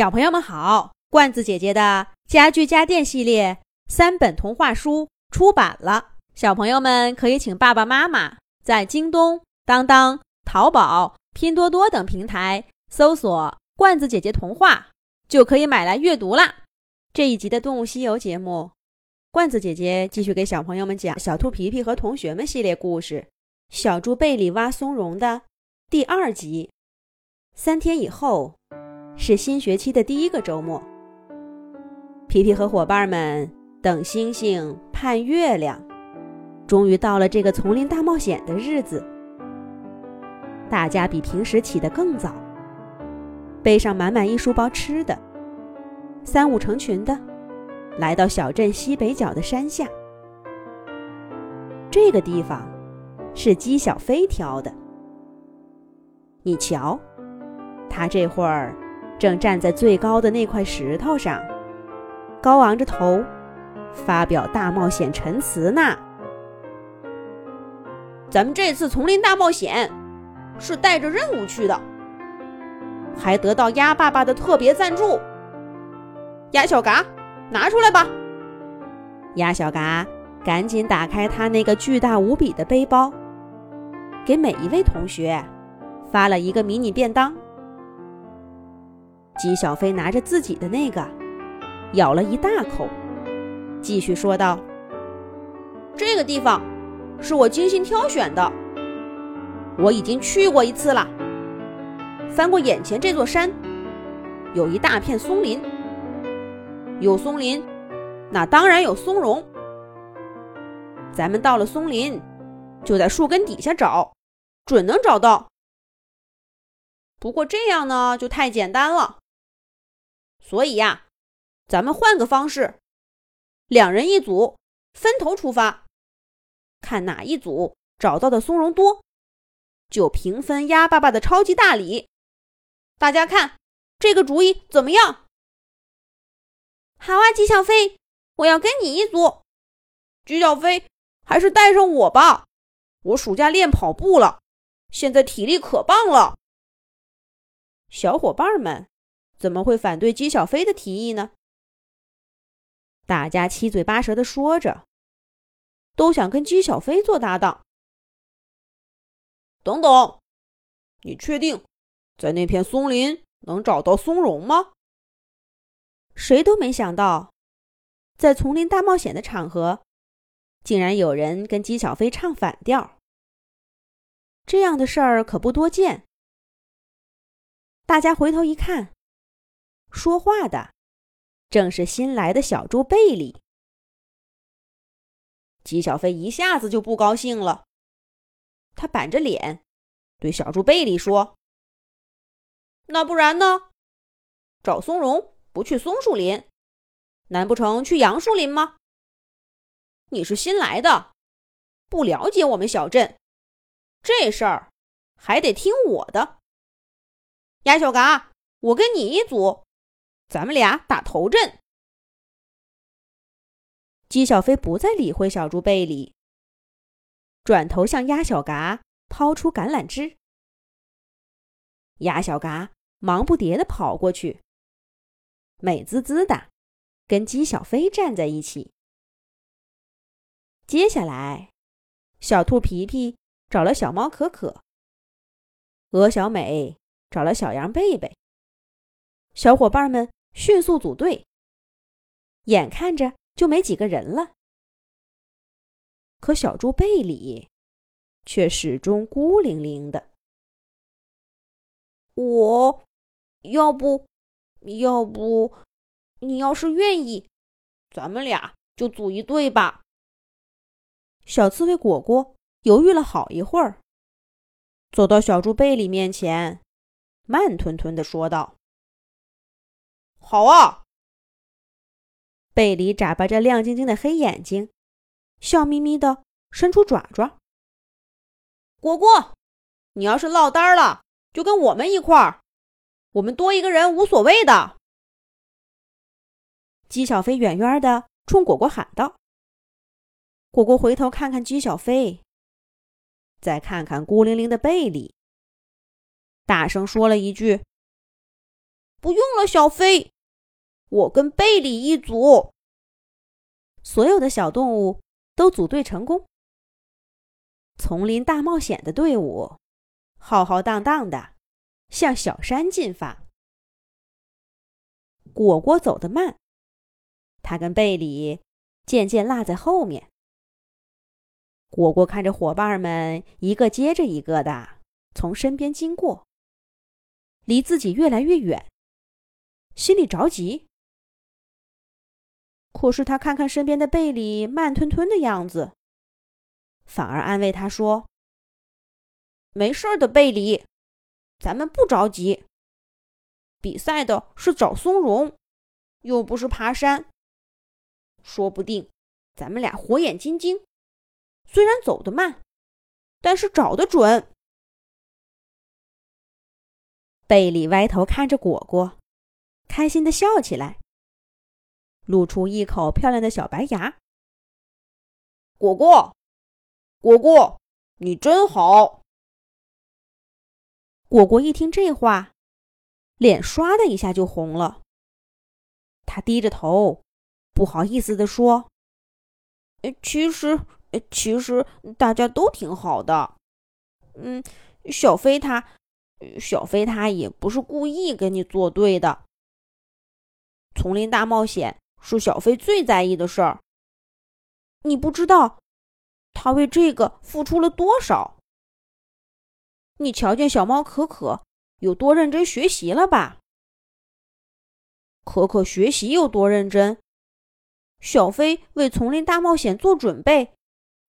小朋友们好，罐子姐姐的家具家电系列三本童话书出版了，小朋友们可以请爸爸妈妈在京东、当当、淘宝、拼多多等平台搜索“罐子姐姐童话”，就可以买来阅读啦。这一集的《动物西游》节目，罐子姐姐继续给小朋友们讲《小兔皮皮和同学们》系列故事，《小猪贝里挖松茸》的第二集。三天以后。是新学期的第一个周末，皮皮和伙伴们等星星盼月亮，终于到了这个丛林大冒险的日子。大家比平时起得更早，背上满满一书包吃的，三五成群的来到小镇西北角的山下。这个地方是姬小飞挑的，你瞧，他这会儿。正站在最高的那块石头上，高昂着头，发表大冒险陈词呢。咱们这次丛林大冒险是带着任务去的，还得到鸭爸爸的特别赞助。鸭小嘎，拿出来吧！鸭小嘎赶紧打开他那个巨大无比的背包，给每一位同学发了一个迷你便当。姬小飞拿着自己的那个，咬了一大口，继续说道：“这个地方是我精心挑选的，我已经去过一次了。翻过眼前这座山，有一大片松林，有松林，那当然有松茸。咱们到了松林，就在树根底下找，准能找到。不过这样呢，就太简单了。”所以呀，咱们换个方式，两人一组，分头出发，看哪一组找到的松茸多，就平分鸭爸爸的超级大礼。大家看这个主意怎么样？好啊，姬小飞，我要跟你一组。姬小飞，还是带上我吧，我暑假练跑步了，现在体力可棒了。小伙伴们。怎么会反对姬小飞的提议呢？大家七嘴八舌的说着，都想跟姬小飞做搭档。等等，你确定在那片松林能找到松茸吗？谁都没想到，在丛林大冒险的场合，竟然有人跟姬小飞唱反调。这样的事儿可不多见。大家回头一看。说话的正是新来的小猪贝里。姬小飞一下子就不高兴了，他板着脸对小猪贝里说：“那不然呢？找松茸不去松树林，难不成去杨树林吗？你是新来的，不了解我们小镇，这事儿还得听我的。鸭小嘎，我跟你一组。”咱们俩打头阵。姬小飞不再理会小猪贝里，转头向鸭小嘎抛出橄榄枝。鸭小嘎忙不迭的跑过去，美滋滋的跟姬小飞站在一起。接下来，小兔皮皮找了小猫可可，鹅小美找了小羊贝贝，小伙伴们。迅速组队，眼看着就没几个人了。可小猪贝里却始终孤零零的。我，要不，要不，你要是愿意，咱们俩就组一队吧。小刺猬果果犹豫了好一会儿，走到小猪贝里面前，慢吞吞的说道。好啊！贝里眨巴着亮晶晶的黑眼睛，笑眯眯的伸出爪爪。果果，你要是落单了，就跟我们一块儿，我们多一个人无所谓的。姬小飞远远的冲果果喊道。果果回头看看姬小飞，再看看孤零零的贝里，大声说了一句。不用了，小飞，我跟贝里一组。所有的小动物都组队成功。丛林大冒险的队伍浩浩荡荡的向小山进发。果果走得慢，他跟贝里渐渐落在后面。果果看着伙伴们一个接着一个的从身边经过，离自己越来越远，心里着急。可是他看看身边的贝里慢吞吞的样子，反而安慰他说：“没事的，贝里，咱们不着急。比赛的是找松茸，又不是爬山。说不定咱们俩火眼金睛，虽然走得慢，但是找得准。”贝里歪头看着果果，开心的笑起来。露出一口漂亮的小白牙。果果，果果，你真好。果果一听这话，脸唰的一下就红了。他低着头，不好意思地说：“其实，其实大家都挺好的。嗯，小飞他，小飞他也不是故意跟你作对的。丛林大冒险。”是小飞最在意的事儿。你不知道，他为这个付出了多少。你瞧见小猫可可有多认真学习了吧？可可学习有多认真，小飞为丛林大冒险做准备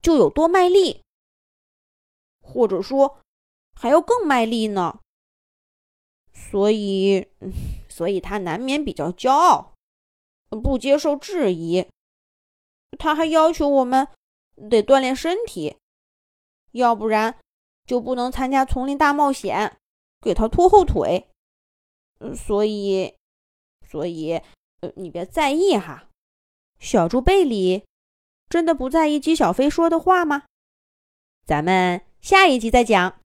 就有多卖力，或者说还要更卖力呢。所以，所以他难免比较骄傲。不接受质疑，他还要求我们得锻炼身体，要不然就不能参加丛林大冒险，给他拖后腿。所以，所以，你别在意哈。小猪贝里真的不在意姬小飞说的话吗？咱们下一集再讲。